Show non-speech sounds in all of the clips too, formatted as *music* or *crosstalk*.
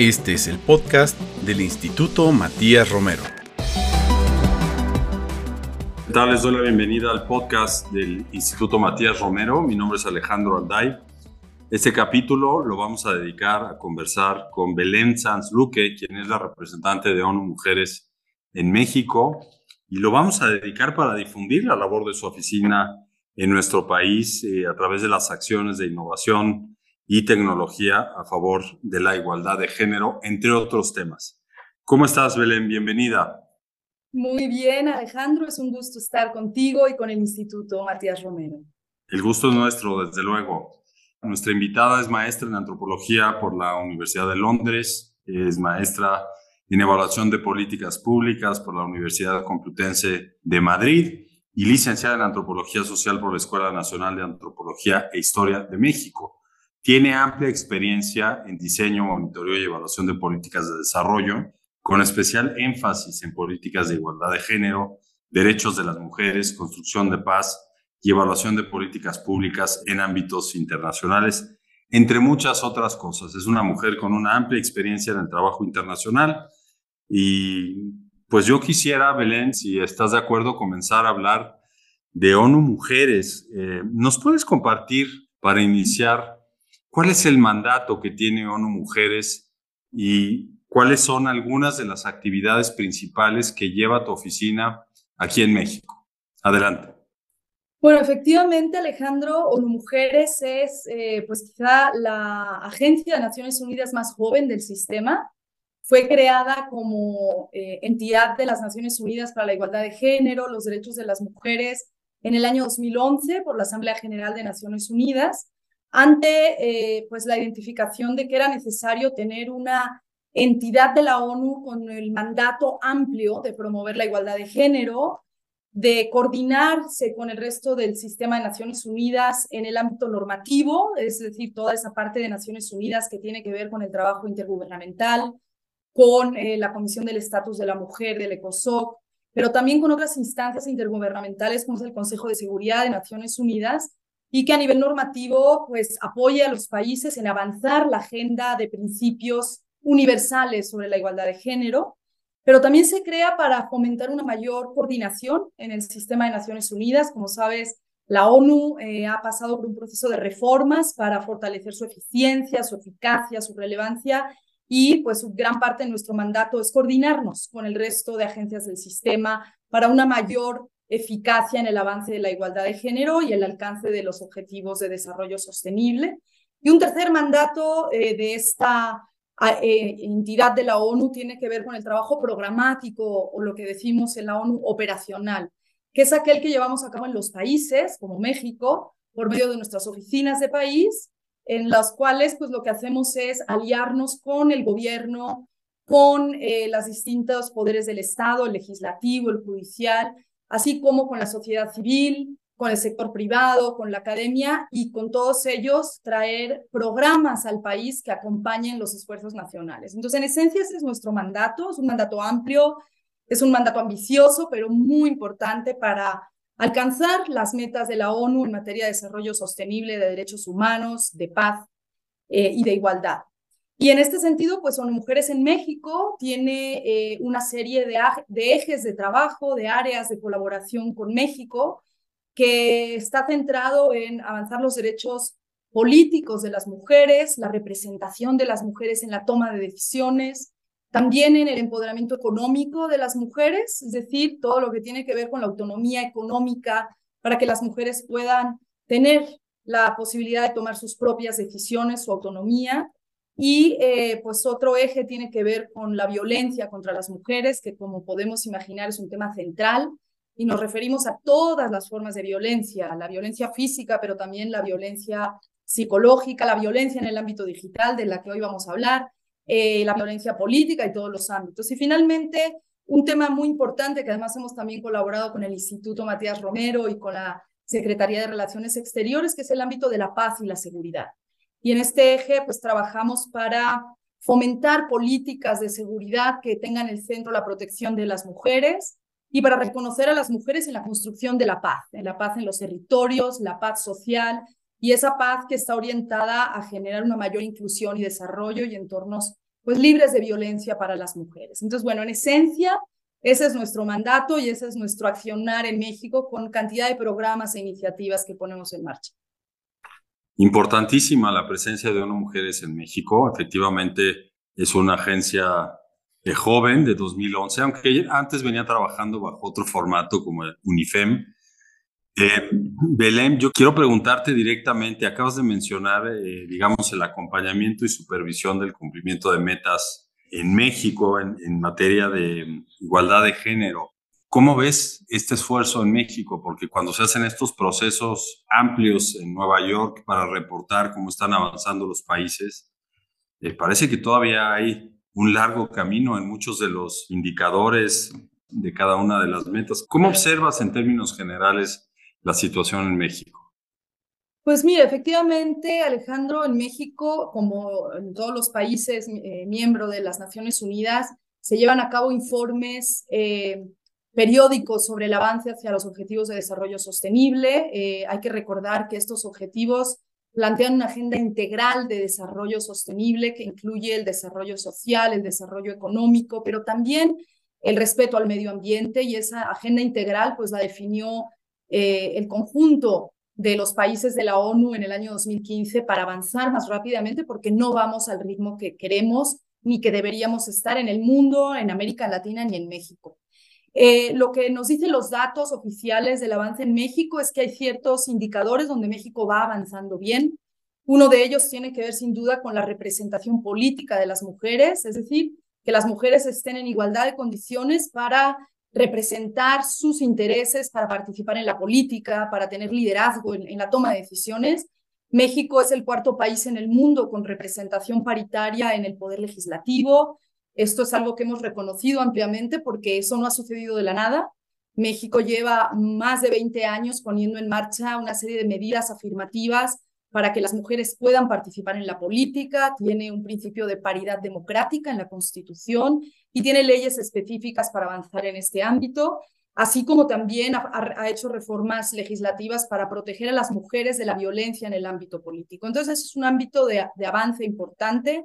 Este es el podcast del Instituto Matías Romero. ¿Qué tal? Les doy la bienvenida al podcast del Instituto Matías Romero. Mi nombre es Alejandro Alday. Este capítulo lo vamos a dedicar a conversar con Belén Sanz Luque, quien es la representante de ONU Mujeres en México, y lo vamos a dedicar para difundir la labor de su oficina en nuestro país eh, a través de las acciones de innovación y tecnología a favor de la igualdad de género, entre otros temas. ¿Cómo estás, Belén? Bienvenida. Muy bien, Alejandro. Es un gusto estar contigo y con el Instituto Matías Romero. El gusto es nuestro, desde luego. Nuestra invitada es maestra en antropología por la Universidad de Londres, es maestra en evaluación de políticas públicas por la Universidad Complutense de Madrid y licenciada en antropología social por la Escuela Nacional de Antropología e Historia de México. Tiene amplia experiencia en diseño, monitoreo y evaluación de políticas de desarrollo, con especial énfasis en políticas de igualdad de género, derechos de las mujeres, construcción de paz y evaluación de políticas públicas en ámbitos internacionales, entre muchas otras cosas. Es una mujer con una amplia experiencia en el trabajo internacional y pues yo quisiera, Belén, si estás de acuerdo, comenzar a hablar de ONU Mujeres. Eh, ¿Nos puedes compartir para iniciar ¿Cuál es el mandato que tiene ONU Mujeres y cuáles son algunas de las actividades principales que lleva tu oficina aquí en México? Adelante. Bueno, efectivamente, Alejandro, ONU Mujeres es eh, pues quizá la agencia de Naciones Unidas más joven del sistema. Fue creada como eh, entidad de las Naciones Unidas para la Igualdad de Género, los Derechos de las Mujeres en el año 2011 por la Asamblea General de Naciones Unidas ante eh, pues la identificación de que era necesario tener una entidad de la ONU con el mandato amplio de promover la igualdad de género, de coordinarse con el resto del sistema de Naciones Unidas en el ámbito normativo, es decir, toda esa parte de Naciones Unidas que tiene que ver con el trabajo intergubernamental, con eh, la Comisión del Estatus de la Mujer, del ECOSOC, pero también con otras instancias intergubernamentales como es el Consejo de Seguridad de Naciones Unidas, y que a nivel normativo pues apoye a los países en avanzar la agenda de principios universales sobre la igualdad de género, pero también se crea para fomentar una mayor coordinación en el sistema de Naciones Unidas. Como sabes, la ONU eh, ha pasado por un proceso de reformas para fortalecer su eficiencia, su eficacia, su relevancia y pues gran parte de nuestro mandato es coordinarnos con el resto de agencias del sistema para una mayor eficacia en el avance de la igualdad de género y el alcance de los objetivos de desarrollo sostenible. Y un tercer mandato eh, de esta eh, entidad de la ONU tiene que ver con el trabajo programático o lo que decimos en la ONU operacional, que es aquel que llevamos a cabo en los países como México por medio de nuestras oficinas de país, en las cuales pues lo que hacemos es aliarnos con el gobierno, con eh, los distintos poderes del Estado, el legislativo, el judicial, así como con la sociedad civil, con el sector privado, con la academia y con todos ellos traer programas al país que acompañen los esfuerzos nacionales. Entonces, en esencia, ese es nuestro mandato, es un mandato amplio, es un mandato ambicioso, pero muy importante para alcanzar las metas de la ONU en materia de desarrollo sostenible, de derechos humanos, de paz eh, y de igualdad. Y en este sentido, pues son Mujeres en México, tiene eh, una serie de, de, ejes de trabajo, de áreas de colaboración con México, que está centrado en avanzar los derechos políticos de las mujeres, la representación de las mujeres en la toma de decisiones, también en el empoderamiento económico de las mujeres, es decir, todo lo que tiene que ver con la autonomía económica para que las mujeres puedan tener la posibilidad de tomar sus propias decisiones, su autonomía, y eh, pues otro eje tiene que ver con la violencia contra las mujeres, que como podemos imaginar es un tema central y nos referimos a todas las formas de violencia, la violencia física, pero también la violencia psicológica, la violencia en el ámbito digital, de la que hoy vamos a hablar, eh, la violencia política y todos los ámbitos. Y finalmente, un tema muy importante que además hemos también colaborado con el Instituto Matías Romero y con la Secretaría de Relaciones Exteriores, que es el ámbito de la paz y la seguridad. Y en este eje, pues trabajamos para fomentar políticas de seguridad que tengan el centro la protección de las mujeres y para reconocer a las mujeres en la construcción de la paz, en la paz en los territorios, la paz social y esa paz que está orientada a generar una mayor inclusión y desarrollo y entornos pues libres de violencia para las mujeres. Entonces, bueno, en esencia, ese es nuestro mandato y ese es nuestro accionar en México con cantidad de programas e iniciativas que ponemos en marcha. Importantísima la presencia de ONU Mujeres en México. Efectivamente, es una agencia de joven de 2011, aunque antes venía trabajando bajo otro formato como UNIFEM. Eh, Belén, yo quiero preguntarte directamente, acabas de mencionar, eh, digamos, el acompañamiento y supervisión del cumplimiento de metas en México en, materia de igualdad de género. ¿Cómo ves este esfuerzo en México? Porque cuando se hacen estos procesos amplios en Nueva York para reportar cómo están avanzando los países, eh, parece que todavía hay un largo camino en muchos de los indicadores de cada una de las metas. ¿Cómo observas en términos generales la situación en México? Pues mira, efectivamente, Alejandro, en México, como en todos los países eh, miembros de las Naciones Unidas, se llevan a cabo informes eh, periódicos sobre el avance hacia los objetivos de desarrollo sostenible. Eh, hay que recordar que estos objetivos plantean una agenda integral de desarrollo sostenible que incluye el desarrollo social, el desarrollo económico, pero también el respeto al medio ambiente y esa agenda integral pues la definió eh, el conjunto de los países de la ONU en el año 2015 para avanzar más rápidamente porque no vamos al ritmo que queremos ni que deberíamos estar en el mundo, en América Latina ni en México. Eh, lo que nos dicen los datos oficiales del avance en México es que hay ciertos indicadores donde México va avanzando bien. Uno de ellos tiene que ver sin duda con la representación política de las mujeres, es decir, que las mujeres estén en igualdad de condiciones para representar sus intereses, para participar en la política, para tener liderazgo en la toma de decisiones. México es el cuarto país en el mundo con representación paritaria en el poder legislativo, esto es algo que hemos reconocido ampliamente porque eso no ha sucedido de la nada. México lleva más de 20 años poniendo en marcha una serie de medidas afirmativas para que las mujeres puedan participar en la política, tiene un principio de paridad democrática en la Constitución y tiene leyes específicas para avanzar en este ámbito, así como también ha, hecho reformas legislativas para proteger a las mujeres de la violencia en el ámbito político. Entonces, es un ámbito de, de avance importante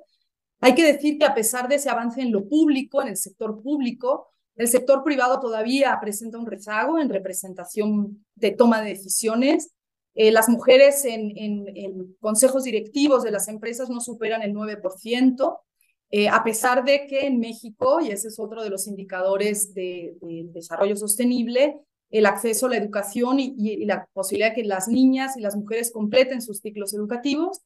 hay que decir que a pesar de ese avance en lo público, en el sector público, el sector privado todavía presenta un rezago en representación de toma de decisiones. Eh, las mujeres en, consejos directivos de las empresas no superan el 9%, eh, a pesar de que en México, y ese es otro de los indicadores de, desarrollo sostenible, el acceso a la educación y la posibilidad de que las niñas y las mujeres completen sus ciclos educativos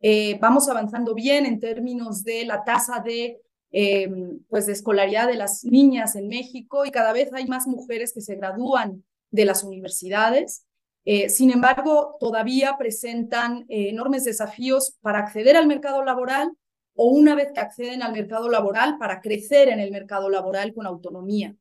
eh, vamos avanzando bien en términos de la tasa de, eh, pues de escolaridad de las niñas en México y cada vez hay más mujeres que se gradúan de las universidades. Eh, sin embargo, todavía presentan enormes desafíos para acceder al mercado laboral o una vez que acceden al mercado laboral para crecer en el mercado laboral con autonomía.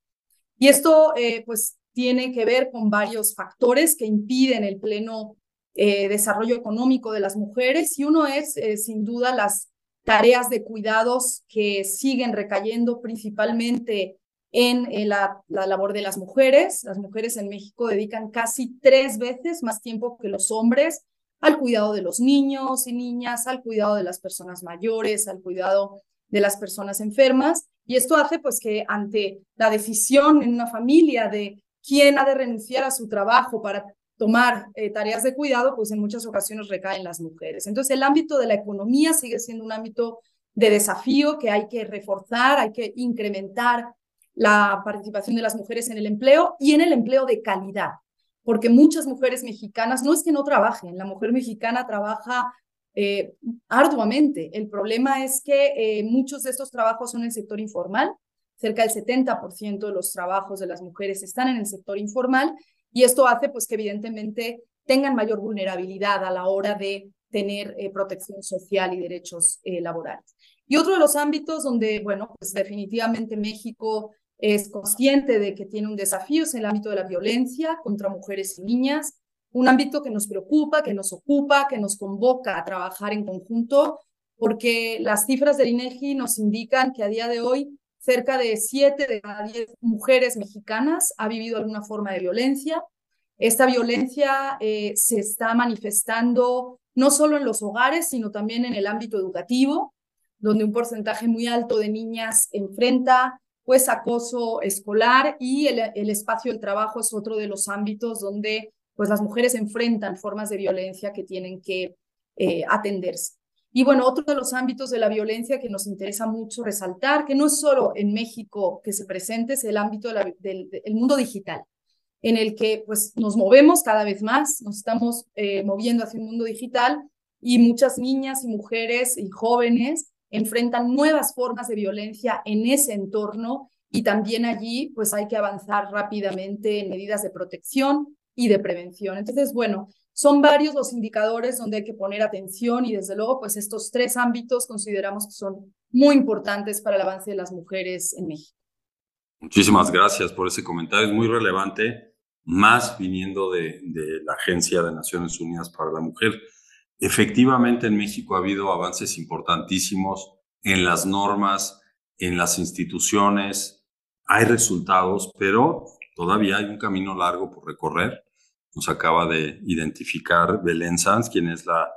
Y esto pues tiene que ver con varios factores que impiden el pleno eh, desarrollo económico de las mujeres y uno es eh, sin duda las tareas de cuidados que siguen recayendo principalmente en eh, la, la, labor de las mujeres. Las mujeres en México dedican casi tres veces más tiempo que los hombres al cuidado de los niños y niñas, al cuidado de las personas mayores, al cuidado de las personas enfermas. Y esto hace pues que ante la decisión en una familia de quién ha de renunciar a su trabajo para tomar eh, tareas de cuidado, pues en muchas ocasiones recaen las mujeres. Entonces, el ámbito de la economía sigue siendo un ámbito de desafío que hay que reforzar, hay que incrementar la participación de las mujeres en el empleo y en el empleo de calidad, porque muchas mujeres mexicanas no es que no trabajen, la mujer mexicana trabaja eh, arduamente. El problema es que eh, muchos de estos trabajos son en el sector informal, cerca del 70% de los trabajos de las mujeres están en el sector informal y esto hace pues que evidentemente tengan mayor vulnerabilidad a la hora de tener eh, protección social y derechos eh, laborales. Y otro de los ámbitos donde, bueno, pues definitivamente México es consciente de que tiene un desafío es el ámbito de la violencia contra mujeres y niñas, un ámbito que nos preocupa, que nos ocupa, que nos convoca a trabajar en conjunto, porque las cifras del INEGI nos indican que a día de hoy cerca de 7 de cada 10 mujeres mexicanas ha vivido alguna forma de violencia. Esta violencia eh, se está manifestando no solo en los hogares, sino también en el ámbito educativo. donde un porcentaje muy alto de niñas enfrenta pues acoso escolar y el, espacio del trabajo es otro de los ámbitos donde pues las mujeres enfrentan formas de violencia que tienen que eh, atenderse. Y bueno, otro de los ámbitos de la violencia que nos interesa mucho resaltar, que no es solo en México que se presente, es el ámbito del, mundo digital, en el que pues nos movemos cada vez más, nos estamos eh, moviendo hacia un mundo digital y muchas niñas y mujeres y jóvenes enfrentan nuevas formas de violencia en ese entorno y también allí pues hay que avanzar rápidamente en medidas de protección y de prevención. Entonces, bueno, son varios los indicadores donde hay que poner atención y desde luego pues estos tres ámbitos consideramos que son muy importantes para el avance de las mujeres en México. Muchísimas gracias por ese comentario, es muy relevante, más viniendo de, de la Agencia de Naciones Unidas para la Mujer. Efectivamente, en México ha habido avances importantísimos en las normas, en las instituciones, hay resultados, pero todavía hay un camino largo por recorrer. Nos acaba de identificar Belén Sanz, quien es la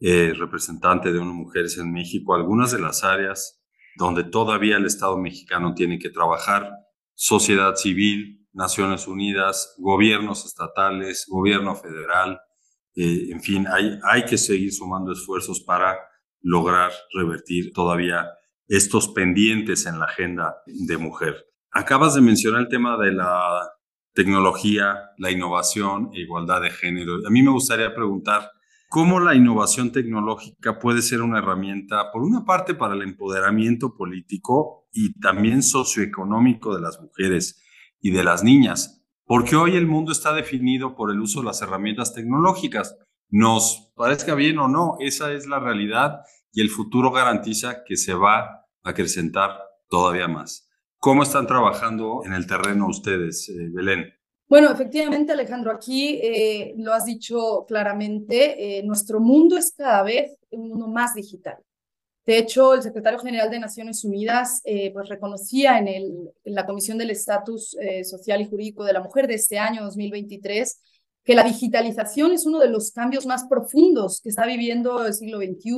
eh, representante de unas mujeres en México, algunas de las áreas donde todavía el Estado mexicano tiene que trabajar, sociedad civil, Naciones Unidas, gobiernos estatales, gobierno federal, eh, en fin, hay, hay que seguir sumando esfuerzos para lograr revertir todavía estos pendientes en la agenda de mujer. Acabas de mencionar el tema de la tecnología, la innovación e igualdad de género. A mí me gustaría preguntar cómo la innovación tecnológica puede ser una herramienta, por una parte, para el empoderamiento político y también socioeconómico de las mujeres y de las niñas, porque hoy el mundo está definido por el uso de las herramientas tecnológicas. Nos parezca bien o no, esa es la realidad y el futuro garantiza que se va a acrecentar todavía más. ¿Cómo están trabajando en el terreno ustedes, eh, Belén? Bueno, efectivamente, Alejandro, aquí eh, lo has dicho claramente, eh, nuestro mundo es cada vez un mundo más digital. De hecho, el secretario general de Naciones Unidas eh, pues reconocía en, el, en la Comisión del Estatus eh, Social y Jurídico de la Mujer de este año 2023 que la digitalización es uno de los cambios más profundos que está viviendo el siglo XXI.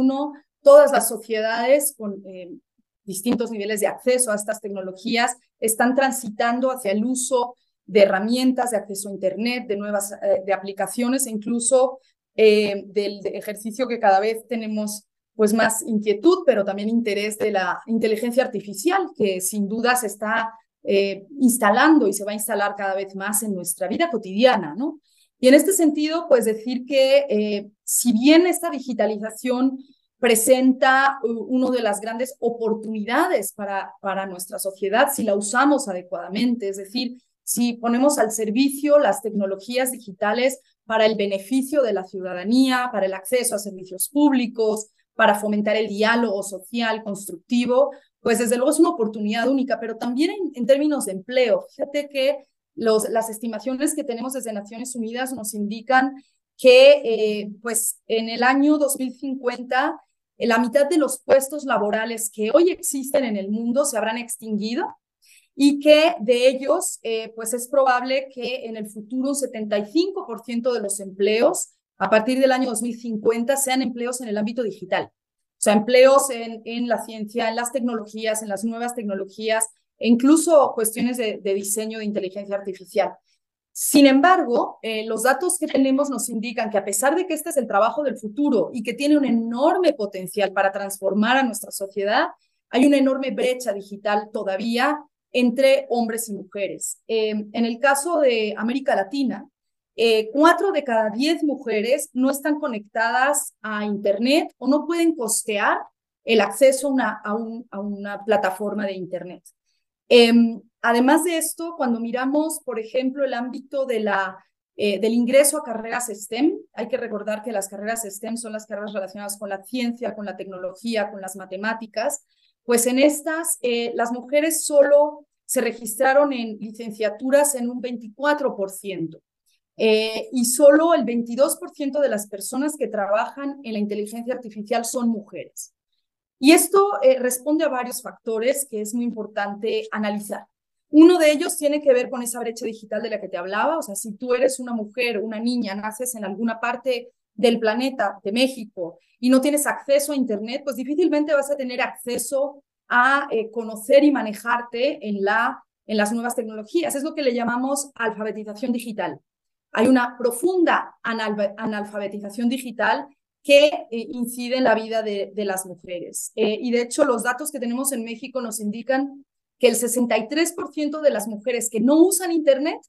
Todas las sociedades con eh, distintos niveles de acceso a estas tecnologías están transitando hacia el uso de herramientas de acceso a Internet, de nuevas de aplicaciones e incluso del ejercicio que cada vez tenemos pues más inquietud, pero también interés de la inteligencia artificial, que sin duda se está eh, instalando y se va a instalar cada vez más en nuestra vida cotidiana, ¿no? Y en este sentido, pues decir que eh, si bien esta digitalización presenta una de las grandes oportunidades para, para nuestra sociedad si la usamos adecuadamente, es decir, si ponemos al servicio las tecnologías digitales para el beneficio de la ciudadanía, para el acceso a servicios públicos, para fomentar el diálogo social constructivo, pues desde luego es una oportunidad única, pero también en, términos de empleo. Fíjate que los, las estimaciones que tenemos desde Naciones Unidas nos indican que eh, pues en el año 2050 eh, la mitad de los puestos laborales que hoy existen en el mundo se habrán extinguido y que de ellos eh, pues es probable que en el futuro un 75% de los empleos a partir del año 2050 sean empleos en el ámbito digital. O sea, empleos en, en la ciencia, en las tecnologías, en las nuevas tecnologías, e incluso cuestiones de, diseño de inteligencia artificial. Sin embargo, eh, los datos que tenemos nos indican que a pesar de que este es el trabajo del futuro y que tiene un enorme potencial para transformar a nuestra sociedad, hay una enorme brecha digital todavía entre hombres y mujeres. Eh, en el caso de América Latina, eh, cuatro de cada diez mujeres no están conectadas a Internet o no pueden costear el acceso a una, plataforma de Internet. Em, además de esto, cuando miramos, por ejemplo, el ámbito de la, eh, del ingreso a carreras STEM, hay que recordar que las carreras STEM son las carreras relacionadas con la ciencia, con la tecnología, con las matemáticas, pues en estas eh, las mujeres solo se registraron en licenciaturas en un 24%. Eh, y solo el 22% de las personas que trabajan en la inteligencia artificial son mujeres. Y esto eh, responde a varios factores que es muy importante analizar. Uno de ellos tiene que ver con esa brecha digital de la que te hablaba, o sea, si tú eres una mujer, una niña, naces en alguna parte del planeta, de México, y no tienes acceso a Internet, pues difícilmente vas a tener acceso a eh, conocer y manejarte en, la, en las nuevas tecnologías. Es lo que le llamamos alfabetización digital. Hay una profunda analfabetización digital que eh, incide en la vida de, las mujeres. Eh, y de hecho, los datos que tenemos en México nos indican que el 63% de las mujeres que no usan Internet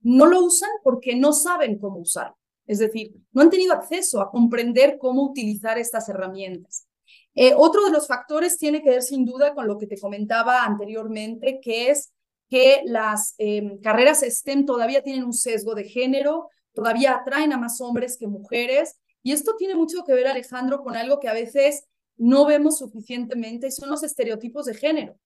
no lo usan porque no saben cómo usar. Es decir, no han tenido acceso a comprender cómo utilizar estas herramientas. Eh, otro de los factores tiene que ver sin duda con lo que te comentaba anteriormente, que es que las em, carreras STEM todavía tienen un sesgo de género, todavía atraen a más hombres que mujeres. Y esto tiene mucho que ver, Alejandro, con algo que a veces no vemos suficientemente, y son los estereotipos de género.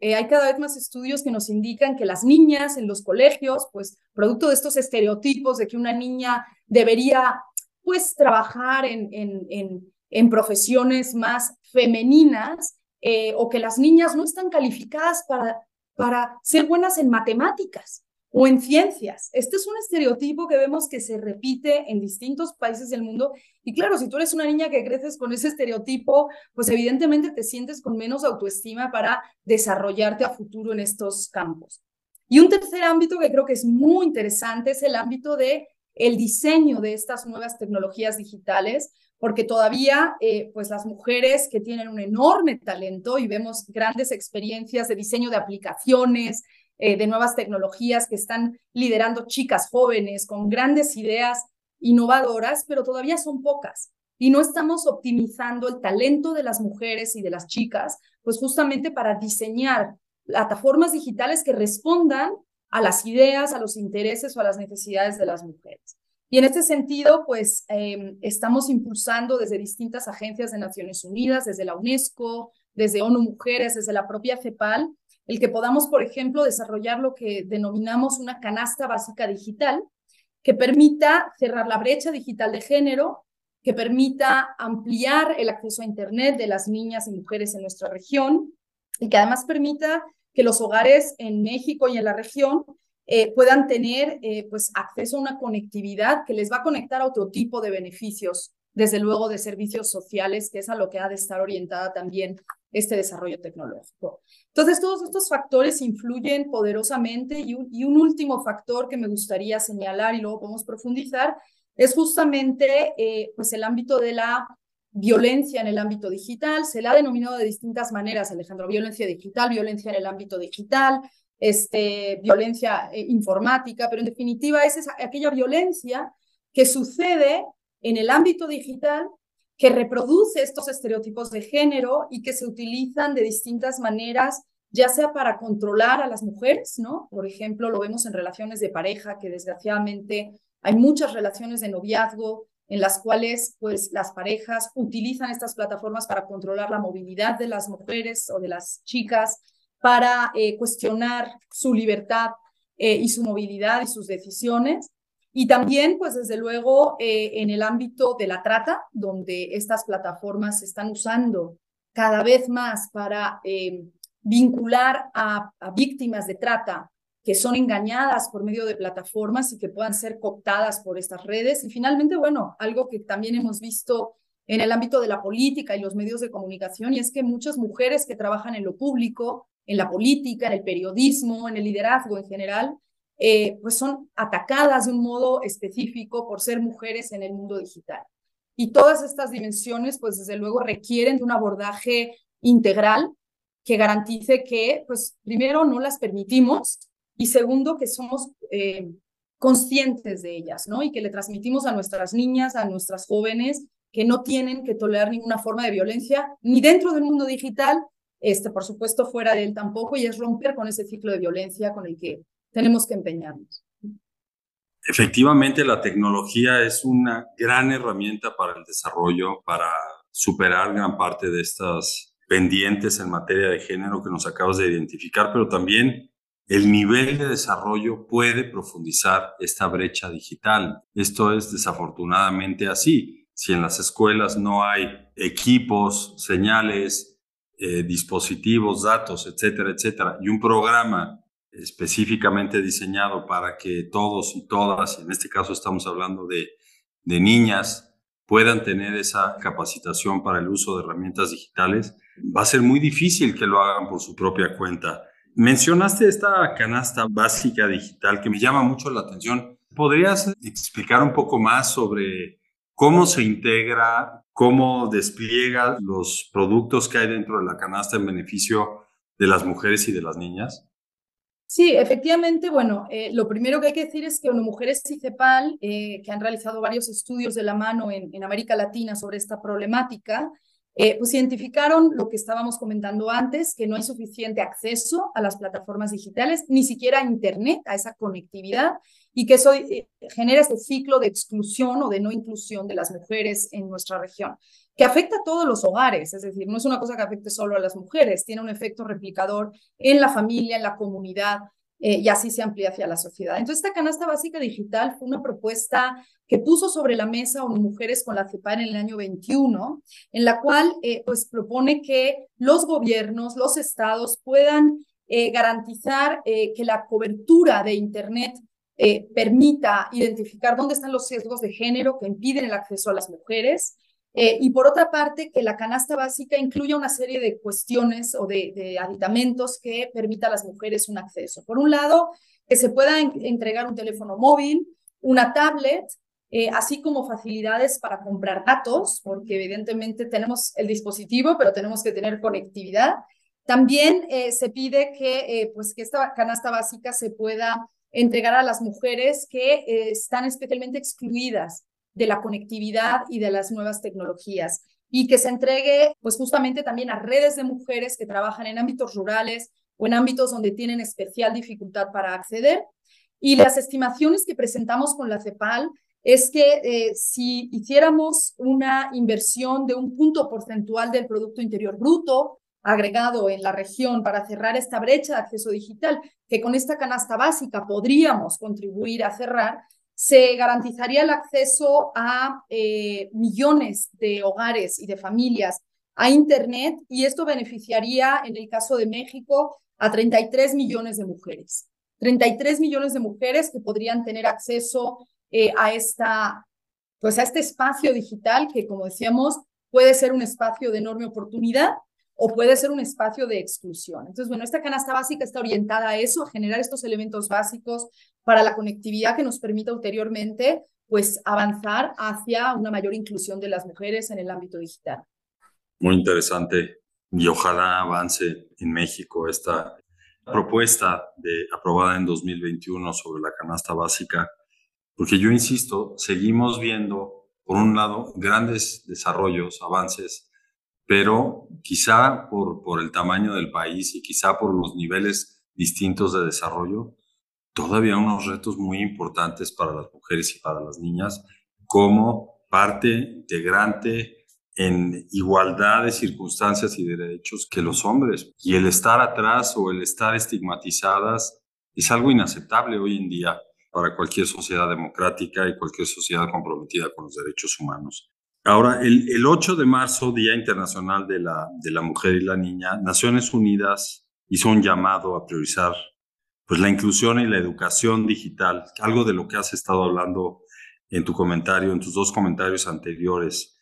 Eh, hay cada vez más estudios que nos indican que las niñas en los colegios, pues producto de estos estereotipos de que una niña debería pues trabajar en, en, en, profesiones más femeninas eh, o que las niñas no están calificadas para, para ser buenas en matemáticas o en ciencias. Este es un estereotipo que vemos que se repite en distintos países del mundo. Y claro, si tú eres una niña que creces con ese estereotipo, pues evidentemente te sientes con menos autoestima para desarrollarte a futuro en estos campos. Y un tercer ámbito que creo que es muy interesante es el ámbito de el diseño de estas nuevas tecnologías digitales, porque todavía eh, pues las mujeres que tienen un enorme talento y vemos grandes experiencias de diseño de aplicaciones, eh, de nuevas tecnologías que están liderando chicas jóvenes con grandes ideas innovadoras, pero todavía son pocas. Y no estamos optimizando el talento de las mujeres y de las chicas, pues justamente para diseñar plataformas digitales que respondan a las ideas, a los intereses o a las necesidades de las mujeres. Y en este sentido, pues em, estamos impulsando desde distintas agencias de Naciones Unidas, desde la UNESCO, desde ONU Mujeres, desde la propia CEPAL, el que podamos, por ejemplo, desarrollar lo que denominamos una canasta básica digital, que permita cerrar la brecha digital de género, que permita ampliar el acceso a Internet de las niñas y mujeres en nuestra región y que además permita que los hogares en México y en la región eh, puedan tener eh, pues acceso a una conectividad que les va a conectar a otro tipo de beneficios, desde luego de servicios sociales, que es a lo que ha de estar orientada también este desarrollo tecnológico. Entonces, todos estos factores influyen poderosamente y un, último factor que me gustaría señalar y luego podemos profundizar es justamente eh, pues el ámbito de la violencia en el ámbito digital. Se la ha denominado de distintas maneras, Alejandro, violencia digital, violencia en el ámbito digital, este, violencia eh, informática, pero en definitiva es esa, aquella violencia que sucede en el ámbito digital que reproduce estos estereotipos de género y que se utilizan de distintas maneras, ya sea para controlar a las mujeres, ¿no? Por ejemplo, lo vemos en relaciones de pareja, que desgraciadamente hay muchas relaciones de noviazgo en las cuales pues las parejas utilizan estas plataformas para controlar la movilidad de las mujeres o de las chicas, para eh, cuestionar su libertad eh, y su movilidad y sus decisiones. Y también, pues desde luego, eh, en el ámbito de la trata, donde estas plataformas se están usando cada vez más para eh, vincular a, víctimas de trata que son engañadas por medio de plataformas y que puedan ser cooptadas por estas redes. Y finalmente, bueno, algo que también hemos visto en el ámbito de la política y los medios de comunicación, y es que muchas mujeres que trabajan en lo público, en la política, en el periodismo, en el liderazgo en general, eh, pues son atacadas de un modo específico por ser mujeres en el mundo digital. Y todas estas dimensiones, pues desde luego requieren de un abordaje integral que garantice que, pues primero, no las permitimos y segundo, que somos eh, conscientes de ellas, ¿no? Y que le transmitimos a nuestras niñas, a nuestras jóvenes, que no tienen que tolerar ninguna forma de violencia, ni dentro del mundo digital, este, por supuesto fuera de él tampoco, y es romper con ese ciclo de violencia con el que tenemos que empeñarnos. Efectivamente, la tecnología es una gran herramienta para el desarrollo, para superar gran parte de estas pendientes en materia de género que nos acabas de identificar, pero también el nivel de desarrollo puede profundizar esta brecha digital. Esto es desafortunadamente así. Si en las escuelas no hay equipos, señales, eh, dispositivos, datos, etcétera, etcétera, y un programa específicamente diseñado para que todos y todas, y en este caso estamos hablando de, de niñas, puedan tener esa capacitación para el uso de herramientas digitales, va a ser muy difícil que lo hagan por su propia cuenta. Mencionaste esta canasta básica digital que me llama mucho la atención. ¿Podrías explicar un poco más sobre cómo se integra, cómo despliega los productos que hay dentro de la canasta en beneficio de las mujeres y de las niñas? Sí, efectivamente, bueno, eh, lo primero que hay que decir es que ONU Mujeres y CEPAL, eh, que han realizado varios estudios de la mano en, América Latina sobre esta problemática, eh, pues identificaron lo que estábamos comentando antes, que no hay suficiente acceso a las plataformas digitales, ni siquiera a Internet, a esa conectividad, y que eso genera este ciclo de exclusión o de no inclusión de las mujeres en nuestra región, que afecta a todos los hogares, es decir, no es una cosa que afecte solo a las mujeres, tiene un efecto replicador en la familia, en la comunidad, eh, y así se amplía hacia la sociedad. Entonces, esta canasta básica digital fue una propuesta que puso sobre la mesa a mujeres con la CEPAL en el año 21, en la cual eh, pues propone que los gobiernos, los estados puedan eh, garantizar que la cobertura de Internet permita identificar dónde están los sesgos de género que impiden el acceso a las mujeres, eh, y por otra parte, que la canasta básica incluya una serie de cuestiones o de, aditamentos que permita a las mujeres un acceso. Por un lado, que se pueda entregar un teléfono móvil, una tablet, eh, así como facilidades para comprar datos, porque evidentemente tenemos el dispositivo, pero tenemos que tener conectividad. También eh, se pide que, pues que esta canasta básica se pueda entregar a las mujeres que están especialmente excluidas de la conectividad y de las nuevas tecnologías y que se entregue pues justamente también a redes de mujeres que trabajan en ámbitos rurales o en ámbitos donde tienen especial dificultad para acceder. Y las estimaciones que presentamos con la CEPAL es que eh, si hiciéramos una inversión de un punto porcentual del Producto Interior Bruto agregado en la región para cerrar esta brecha de acceso digital, que con esta canasta básica podríamos contribuir a cerrar, se garantizaría el acceso a eh, millones de hogares y de familias a Internet y esto beneficiaría, en el caso de México, a 33 millones de mujeres. 33 millones de mujeres que podrían tener acceso eh, a, esta, pues a este espacio digital que, como decíamos, puede ser un espacio de enorme oportunidad o puede ser un espacio de exclusión. Entonces, bueno, esta canasta básica está orientada a eso, a generar estos elementos básicos para la conectividad que nos permita ulteriormente pues avanzar hacia una mayor inclusión de las mujeres en el ámbito digital. Muy interesante y ojalá avance en México esta propuesta de, aprobada en 2021 sobre la canasta básica, porque yo insisto, seguimos viendo, por un lado, grandes desarrollos, avances pero quizá por, por el tamaño del país y quizá por los niveles distintos de desarrollo, todavía unos retos muy importantes para las mujeres y para las niñas como parte integrante en igualdad de circunstancias y de derechos que los hombres. Y el estar atrás o el estar estigmatizadas es algo inaceptable hoy en día para cualquier sociedad democrática y cualquier sociedad comprometida con los derechos humanos. Ahora, el, el, 8 de marzo, Día Internacional de la, de la Mujer y la Niña, Naciones Unidas hizo un llamado a priorizar pues, la inclusión y la educación digital, algo de lo que has estado hablando en tu comentario, en tus dos comentarios anteriores.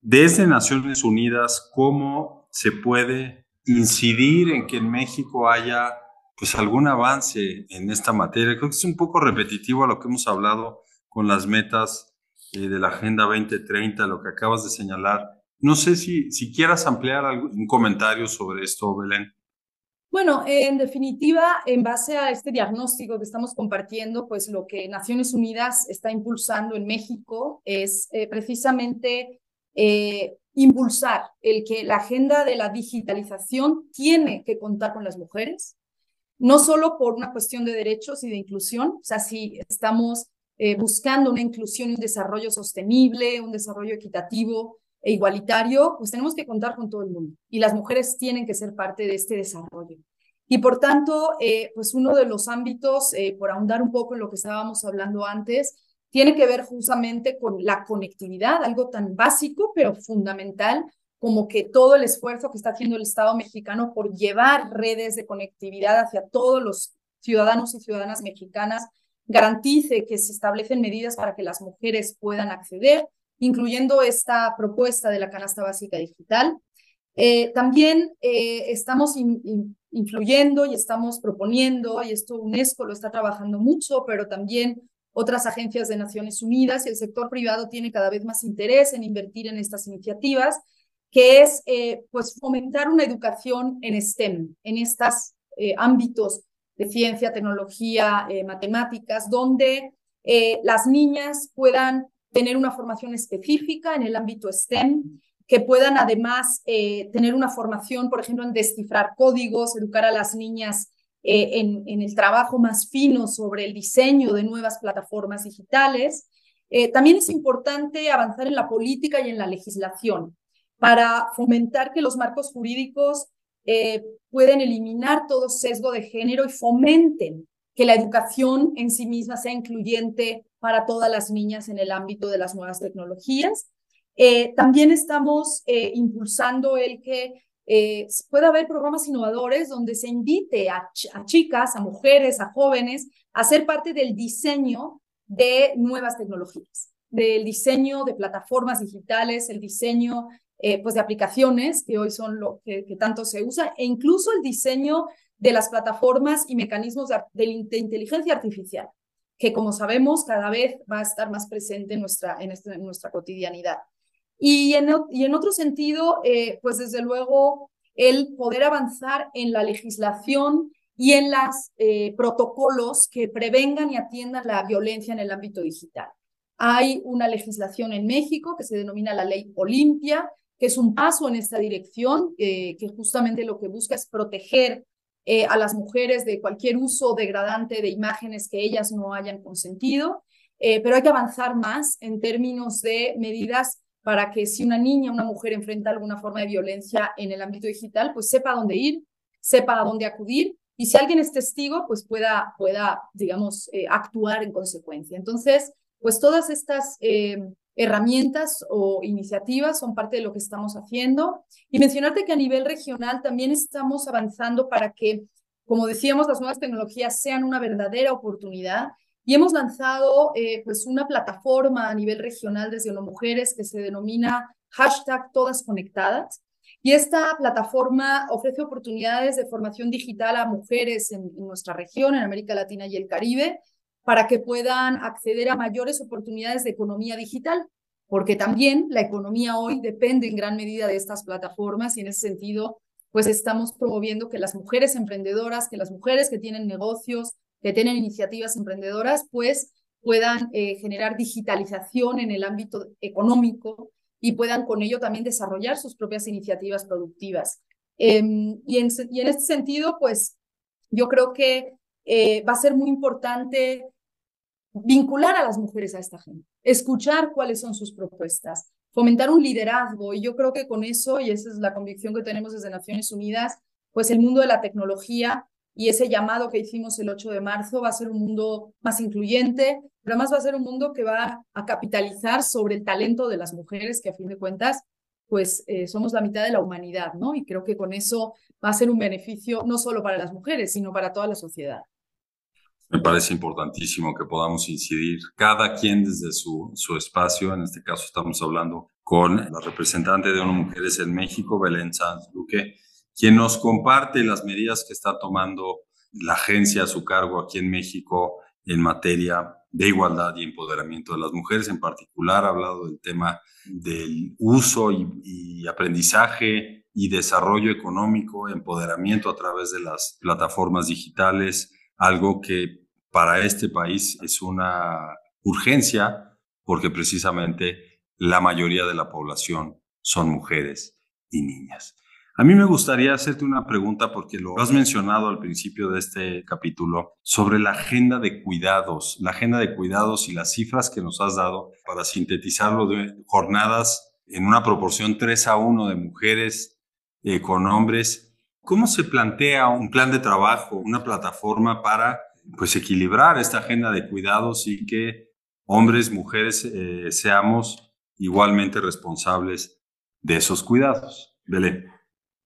Desde Naciones Unidas, ¿cómo se puede incidir en que en México haya pues algún avance en esta materia? Creo que es un poco repetitivo a lo que hemos hablado con las metas de la Agenda 2030, lo que acabas de señalar. No sé si, si quieras ampliar algún comentario sobre esto, Belén. Bueno, en definitiva, en base a este diagnóstico que estamos compartiendo, pues lo que Naciones Unidas está impulsando en México es eh, precisamente eh, impulsar el que la agenda de la digitalización tiene que contar con las mujeres, no solo por una cuestión de derechos y de inclusión, o sea, si estamos eh, buscando una inclusión y un desarrollo sostenible, un desarrollo equitativo e igualitario, pues tenemos que contar con todo el mundo y las mujeres tienen que ser parte de este desarrollo. Y por tanto, eh, pues uno de los ámbitos, eh, por ahondar un poco en lo que estábamos hablando antes, tiene que ver justamente con la conectividad, algo tan básico pero fundamental como que todo el esfuerzo que está haciendo el Estado mexicano por llevar redes de conectividad hacia todos los ciudadanos y ciudadanas mexicanas garantice que se establecen medidas para que las mujeres puedan acceder incluyendo esta propuesta de la canasta básica digital. Eh, también eh, estamos influyendo y estamos proponiendo, y esto UNESCO lo está trabajando mucho, pero también otras agencias de Naciones Unidas y el sector privado tiene cada vez más interés en invertir en estas iniciativas, que es eh, pues fomentar una educación en STEM, en estos ámbitos de ciencia, tecnología, matemáticas, donde las niñas puedan tener una formación específica en el ámbito STEM, que puedan además eh, tener una formación, por ejemplo, en descifrar códigos, educar a las niñas eh, en, el trabajo más fino sobre el diseño de nuevas plataformas digitales. Eh, también es importante avanzar en la política y en la legislación para fomentar que los marcos jurídicos pueden eliminar todo sesgo de género y fomenten que la educación en sí misma sea incluyente para todas las niñas en el ámbito de las nuevas tecnologías. Eh, también estamos eh, impulsando el que eh, pueda haber programas innovadores donde se invite a, chicas, a mujeres, a jóvenes a ser parte del diseño de nuevas tecnologías, del diseño de plataformas digitales, el diseño pues de aplicaciones que hoy son lo que, tanto se usa e incluso el diseño de las plataformas y mecanismos de inteligencia artificial que como sabemos cada vez va a estar más presente en nuestra, en, este, nuestra cotidianidad. Y en, otro sentido, eh, pues desde luego el poder avanzar en la legislación y en los eh, protocolos que prevengan y atiendan la violencia en el ámbito digital. Hay una legislación en México que se denomina la ley Olimpia, que es un paso en esta dirección, eh, que justamente lo que busca es proteger eh, a las mujeres de cualquier uso degradante de imágenes que ellas no hayan consentido, eh, pero hay que avanzar más en términos de medidas para que si una niña, una mujer enfrenta alguna forma de violencia en el ámbito digital, pues sepa dónde ir, sepa a dónde acudir y si alguien es testigo, pues pueda, pueda digamos, eh, actuar en consecuencia. Entonces, pues todas estas herramientas o iniciativas son parte de lo que estamos haciendo. Y mencionarte que a nivel regional también estamos avanzando para que, como decíamos, las nuevas tecnologías sean una verdadera oportunidad. Y hemos lanzado eh, pues una plataforma a nivel regional desde ONU Mujeres que se denomina hashtag Todas Conectadas. Y esta plataforma ofrece oportunidades de formación digital a mujeres en nuestra región, en América Latina y el Caribe, para que puedan acceder a mayores oportunidades de economía digital, porque también la economía hoy depende en gran medida de estas plataformas y en ese sentido, pues estamos promoviendo que las mujeres emprendedoras, que las mujeres que tienen negocios, que tienen iniciativas emprendedoras, pues puedan eh, generar digitalización en el ámbito económico y puedan con ello también desarrollar sus propias iniciativas productivas. Em, y, en, y, en, este sentido, pues yo creo que eh, va a ser muy importante vincular a las mujeres a esta gente, escuchar cuáles son sus propuestas, fomentar un liderazgo. Y yo creo que con eso, y esa es la convicción que tenemos desde Naciones Unidas, pues el mundo de la tecnología y ese llamado que hicimos el 8 de marzo va a ser un mundo más incluyente, pero además va a ser un mundo que va a capitalizar sobre el talento de las mujeres, que a fin de cuentas, pues eh, somos la mitad de la humanidad, ¿no? Y creo que con eso va a ser un beneficio no solo para las mujeres, sino para toda la sociedad. Me parece importantísimo que podamos incidir cada quien desde su, su espacio. En este caso estamos hablando con la representante de ONU Mujeres en México, Belén Sanz Luque, quien nos comparte las medidas que está tomando la agencia a su cargo aquí en México en materia de igualdad y empoderamiento de las mujeres. En particular, ha hablado del tema del uso y, y aprendizaje y desarrollo económico, empoderamiento a través de las plataformas digitales, algo que para este país es una urgencia porque precisamente la mayoría de la población son mujeres y niñas. A mí me gustaría hacerte una pregunta porque lo has mencionado al principio de este capítulo sobre la agenda de cuidados, la agenda de cuidados y las cifras que nos has dado para sintetizarlo de jornadas en una proporción 3 a 1 de mujeres eh, con hombres ¿Cómo se plantea un plan de trabajo, una plataforma para pues, equilibrar esta agenda de cuidados y que hombres, mujeres, eh, seamos igualmente responsables de esos cuidados? Belén.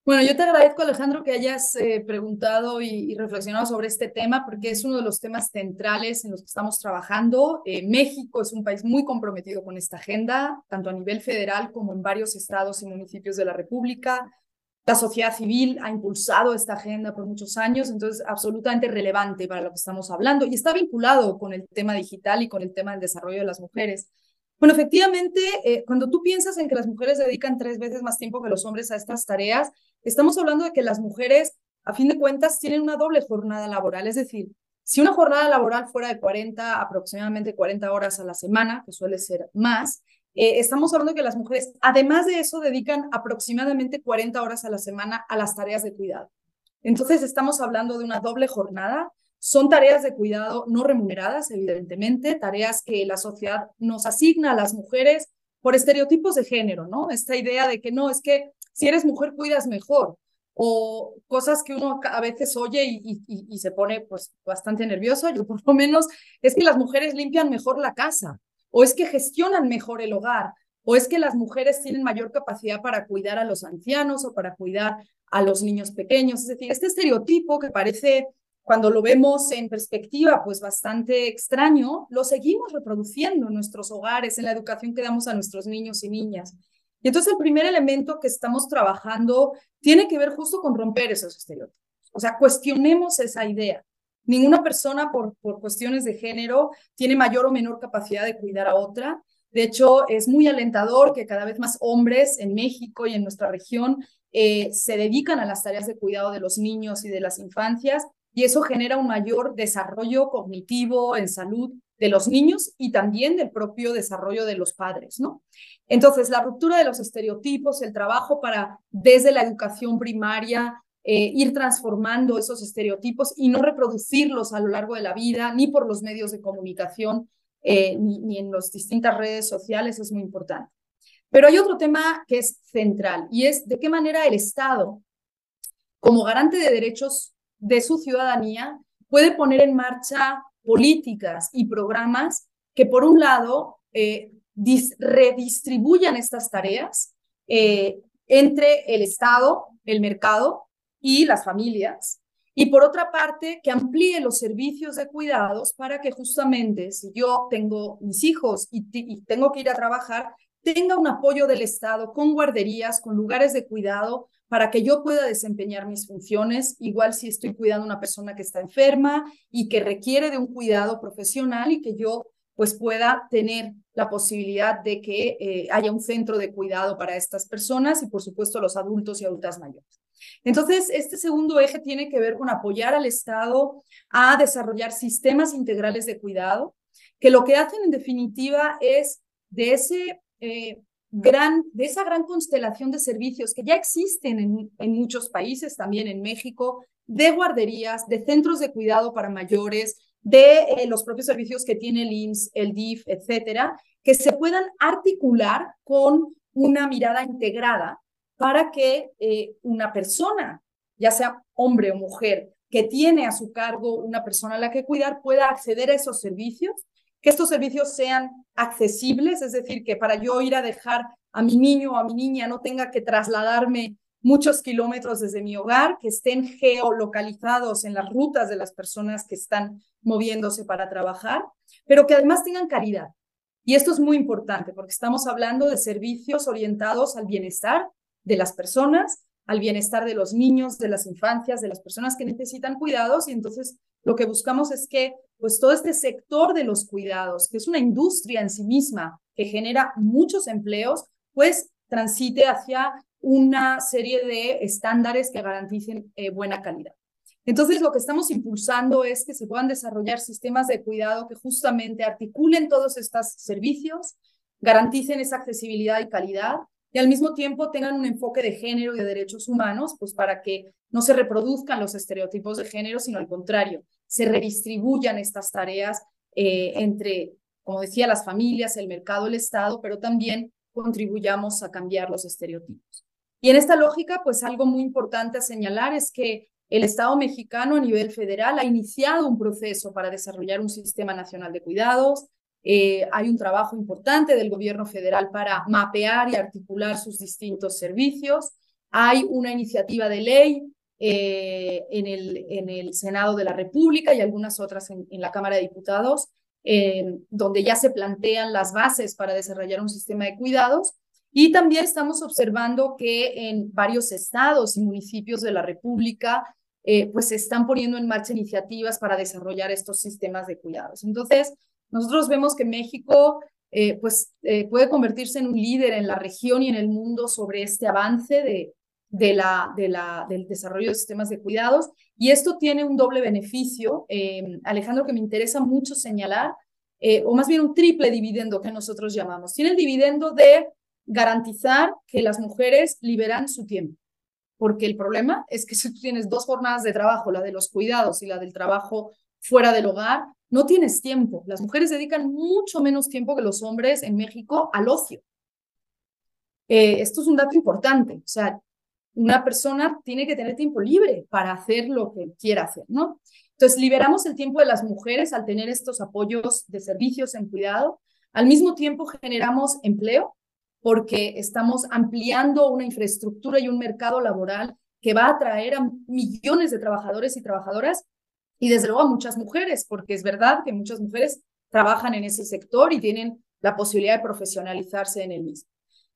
Bueno, yo te agradezco, Alejandro, que hayas eh, preguntado y, reflexionado sobre este tema, porque es uno de los temas centrales en los que estamos trabajando. Eh, México es un país muy comprometido con esta agenda, tanto a nivel federal como en varios estados y municipios de la República. La sociedad civil ha impulsado esta agenda por muchos años, entonces absolutamente relevante para lo que estamos hablando y está vinculado con el tema digital y con el tema del desarrollo de las mujeres. Bueno, efectivamente, eh, cuando tú piensas en que las mujeres dedican tres veces más tiempo que los hombres a estas tareas, estamos hablando de que las mujeres, a fin de cuentas, tienen una doble jornada laboral. Es decir, si una jornada laboral fuera de 40, aproximadamente 40 horas a la semana, que suele ser más, eh, estamos hablando de que las mujeres, además de eso, dedican aproximadamente 40 horas a la semana a las tareas de cuidado. Entonces, estamos hablando de una doble jornada son tareas de cuidado no remuneradas, evidentemente, tareas que la sociedad nos asigna a las mujeres por estereotipos de género, ¿no? Esta idea de que no, es que si eres mujer cuidas mejor, o cosas que uno a veces oye y, y, se pone pues bastante nervioso, yo por lo menos, es que las mujeres limpian mejor la casa, o es que gestionan mejor el hogar, o es que las mujeres tienen mayor capacidad para cuidar a los ancianos o para cuidar a los niños pequeños. Es decir, este estereotipo que parece cuando lo vemos en perspectiva, pues bastante extraño, lo seguimos reproduciendo en nuestros hogares, en la educación que damos a nuestros niños y niñas. Y entonces el primer elemento que estamos trabajando tiene que ver justo con romper esos estereotipos. O sea, cuestionemos esa idea. Ninguna persona por, por cuestiones de género tiene mayor o menor capacidad de cuidar a otra. De hecho, es muy alentador que cada vez más hombres en México y en nuestra región eh, se dedican a las tareas de cuidado de los niños y de las infancias y eso genera un mayor desarrollo cognitivo en salud de los niños y también del propio desarrollo de los padres, ¿no? Entonces, la ruptura de los estereotipos, el trabajo para desde la educación primaria eh, ir transformando esos estereotipos y no reproducirlos a lo largo de la vida, ni por los medios de comunicación, eh, ni, en las distintas redes sociales, es muy importante. Pero hay otro tema que es central y es de qué manera el Estado, como garante de derechos de su ciudadanía puede poner en marcha políticas y programas que, por un lado, eh, redistribuyan estas tareas entre el Estado, el mercado y las familias. Y por otra parte, que amplíe los servicios de cuidados para que justamente si yo tengo mis hijos y tengo que ir a trabajar, tenga un apoyo del Estado con guarderías, con lugares de cuidado para que yo pueda desempeñar mis funciones, igual si estoy cuidando a una persona que está enferma y que requiere de un cuidado profesional y que yo pues pueda tener la posibilidad de que eh, haya un centro de cuidado para estas personas y por supuesto los adultos y adultas mayores. Entonces, este segundo eje tiene que ver con apoyar al Estado a desarrollar sistemas integrales de cuidado, que lo que hacen en definitiva es de ese eh, gran, de esa gran constelación de servicios que ya existen en, en muchos países, también en México, de guarderías, de centros de cuidado para mayores, de eh, los propios servicios que tiene el IMSS, el DIF, etcétera, que se puedan articular con una mirada integrada para que eh, una persona, ya sea hombre o mujer, que tiene a su cargo una persona a la que cuidar, pueda acceder a esos servicios que estos servicios sean accesibles, es decir, que para yo ir a dejar a mi niño o a mi niña no tenga que trasladarme muchos kilómetros desde mi hogar, que estén geolocalizados en las rutas de las personas que están moviéndose para trabajar, pero que además tengan caridad. Y esto es muy importante porque estamos hablando de servicios orientados al bienestar de las personas, al bienestar de los niños, de las infancias, de las personas que necesitan cuidados y entonces lo que buscamos es que pues todo este sector de los cuidados, que es una industria en sí misma que genera muchos empleos, pues transite hacia una serie de estándares que garanticen eh, buena calidad. Entonces, lo que estamos impulsando es que se puedan desarrollar sistemas de cuidado que justamente articulen todos estos servicios, garanticen esa accesibilidad y calidad y al mismo tiempo tengan un enfoque de género y de derechos humanos, pues para que no se reproduzcan los estereotipos de género, sino al contrario, se redistribuyan estas tareas eh, entre, como decía, las familias, el mercado, el Estado, pero también contribuyamos a cambiar los estereotipos. Y en esta lógica, pues algo muy importante a señalar es que el Estado mexicano a nivel federal ha iniciado un proceso para desarrollar un sistema nacional de cuidados, eh, hay un trabajo importante del gobierno federal para mapear y articular sus distintos servicios. hay una iniciativa de ley eh, en, el, en el Senado de la República y algunas otras en, la Cámara de Diputados, eh, donde ya se plantean las bases para desarrollar un sistema de cuidados. Y también estamos observando que en varios estados y municipios de la República, pues se están poniendo en marcha iniciativas para desarrollar estos sistemas de cuidados. Entonces, nosotros vemos que México pues, puede convertirse en un líder en la región y en el mundo sobre este avance de, de la, de la, del desarrollo de sistemas de cuidados. Y esto tiene un doble beneficio, eh, Alejandro, que me interesa mucho señalar, eh, o más bien un triple dividendo que nosotros llamamos. Tiene el dividendo de garantizar que las mujeres liberan su tiempo, porque el problema es que si tú tienes dos jornadas de trabajo, la de los cuidados y la del trabajo fuera del hogar, no tienes tiempo. Las mujeres dedican mucho menos tiempo que los hombres en México al ocio. Eh, esto es un dato importante. O sea, una persona tiene que tener tiempo libre para hacer lo que quiera hacer, ¿no? Entonces, liberamos el tiempo de las mujeres al tener estos apoyos de servicios en cuidado. Al mismo tiempo, generamos empleo porque estamos ampliando una infraestructura y un mercado laboral que va a atraer a millones de trabajadores y trabajadoras y desde luego a muchas mujeres, porque es verdad que muchas mujeres trabajan en ese sector y tienen la posibilidad de profesionalizarse en el mismo.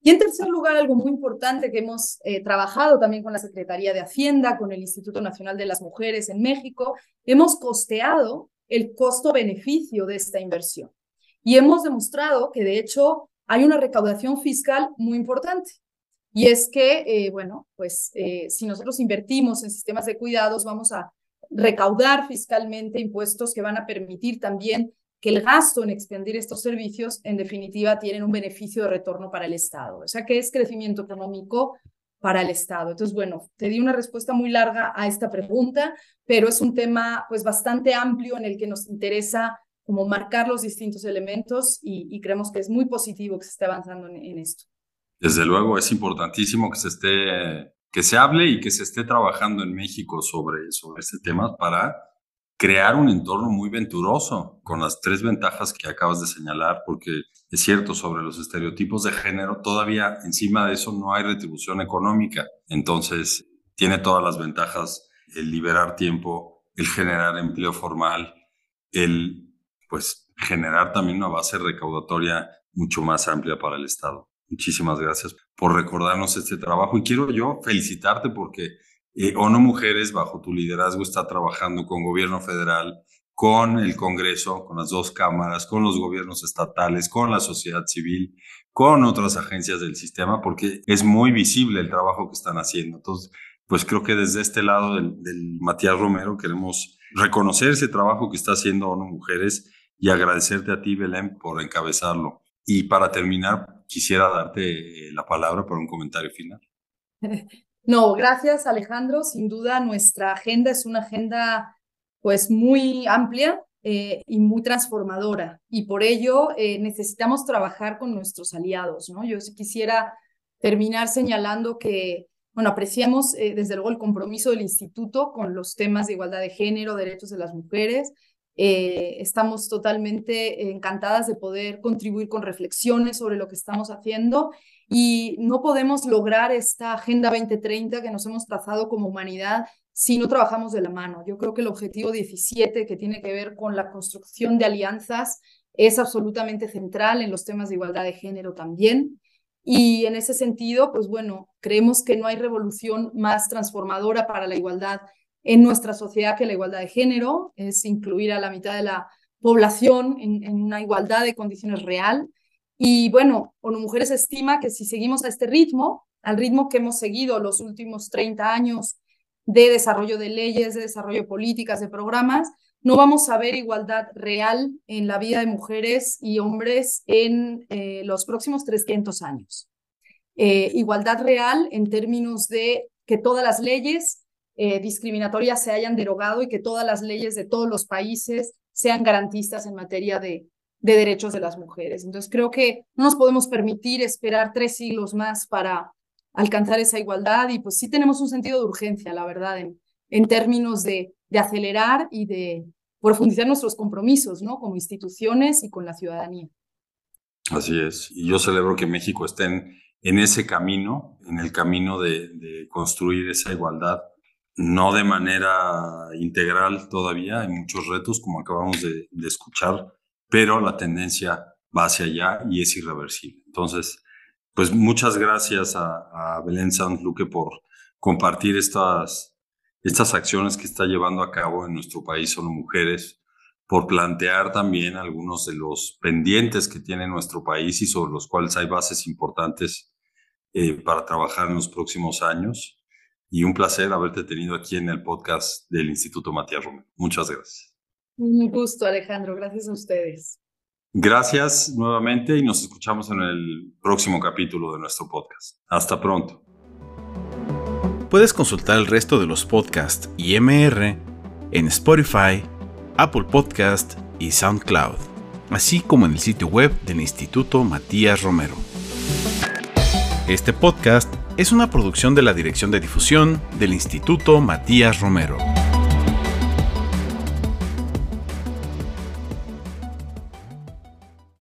Y en tercer lugar, algo muy importante que hemos eh, trabajado también con la Secretaría de Hacienda, con el Instituto Nacional de las Mujeres en México, hemos costeado el costo-beneficio de esta inversión. Y hemos demostrado que, de hecho, hay una recaudación fiscal muy importante. Y es que, eh, bueno, pues eh, si nosotros invertimos en sistemas de cuidados, vamos a recaudar fiscalmente impuestos que van a permitir también que el gasto en expandir estos servicios, en definitiva, tienen un beneficio de retorno para el Estado. O sea, que es crecimiento económico para el Estado. Entonces, bueno, te di una respuesta muy larga a esta pregunta, pero es un tema pues bastante amplio en el que nos interesa como marcar los distintos elementos y, creemos que es muy positivo que se esté avanzando en, esto. Desde luego, es importantísimo que se esté, que se hable y que se esté trabajando en México sobre, sobre este tema para crear un entorno muy venturoso, con las tres ventajas que acabas de señalar, porque es cierto, sobre los estereotipos de género, todavía encima de eso no hay retribución económica. Entonces, tiene todas las ventajas el liberar tiempo, el generar empleo formal, el pues generar también una base recaudatoria mucho más amplia para el Estado. Muchísimas gracias por recordarnos este trabajo y quiero yo felicitarte porque eh, ONU Mujeres, bajo tu liderazgo, está trabajando con gobierno federal, con el Congreso, con las dos cámaras, con los gobiernos estatales, con la sociedad civil, con otras agencias del sistema, porque es muy visible el trabajo que están haciendo. Entonces, pues creo que desde este lado del, del Matías Romero queremos reconocer ese trabajo que está haciendo ONU Mujeres y agradecerte a ti, Belén, por encabezarlo. Y para terminar, quisiera darte la palabra para un comentario final. *laughs* No, gracias Alejandro. Sin duda nuestra agenda es una agenda pues muy amplia eh, y muy transformadora y por ello eh, necesitamos trabajar con nuestros aliados. ¿no? Yo quisiera terminar señalando que bueno, apreciamos eh, desde luego el compromiso del instituto con los temas de igualdad de género, derechos de las mujeres. Estamos totalmente encantadas de poder contribuir con reflexiones sobre lo que estamos haciendo y no podemos lograr esta Agenda 2030 que nos hemos trazado como humanidad si no trabajamos de la mano. Yo creo que el objetivo 17, que tiene que ver con la construcción de alianzas, es absolutamente central en los temas de igualdad de género también. Y en ese sentido, pues bueno, creemos que no hay revolución más transformadora para la igualdad en nuestra sociedad que la igualdad de género, es incluir a la mitad de la población en, una igualdad de condiciones real y bueno, ONU Mujeres estima que si seguimos a este ritmo, al ritmo que hemos seguido los últimos 30 años de desarrollo de leyes, de desarrollo de políticas, de programas, no vamos a ver igualdad real en la vida de mujeres y hombres en eh, los próximos 300 años. Eh, igualdad real en términos de que todas las leyes eh, discriminatorias se hayan derogado y que todas las leyes de todos los países sean garantistas en materia de de derechos de las mujeres. Entonces creo que no nos podemos permitir esperar tres siglos más para alcanzar esa igualdad y pues sí tenemos un sentido de urgencia, la verdad, en, en términos de, de acelerar y de profundizar nuestros compromisos, ¿no? Como instituciones y con la ciudadanía. Así es. Y yo celebro que México esté en, en ese camino, en el camino de, construir esa igualdad, no de manera integral todavía, hay muchos retos como acabamos de, escuchar, pero la tendencia va hacia allá y es irreversible. Entonces, pues muchas gracias a, a Belén Sanz Luque por compartir estas, estas acciones que está llevando a cabo en nuestro país son mujeres, por plantear también algunos de los pendientes que tiene nuestro país y sobre los cuales hay bases importantes eh, para trabajar en los próximos años. Y un placer haberte tenido aquí en el podcast del Instituto Matías Romero. Muchas gracias. Un gusto, Alejandro. Gracias a ustedes. Gracias nuevamente y nos escuchamos en el próximo capítulo de nuestro podcast. Hasta pronto. Puedes consultar el resto de los podcasts y MR en Spotify, Apple Podcast y SoundCloud, así como en el sitio web del Instituto Matías Romero. Este podcast es una producción de la Dirección de Difusión del Instituto Matías Romero.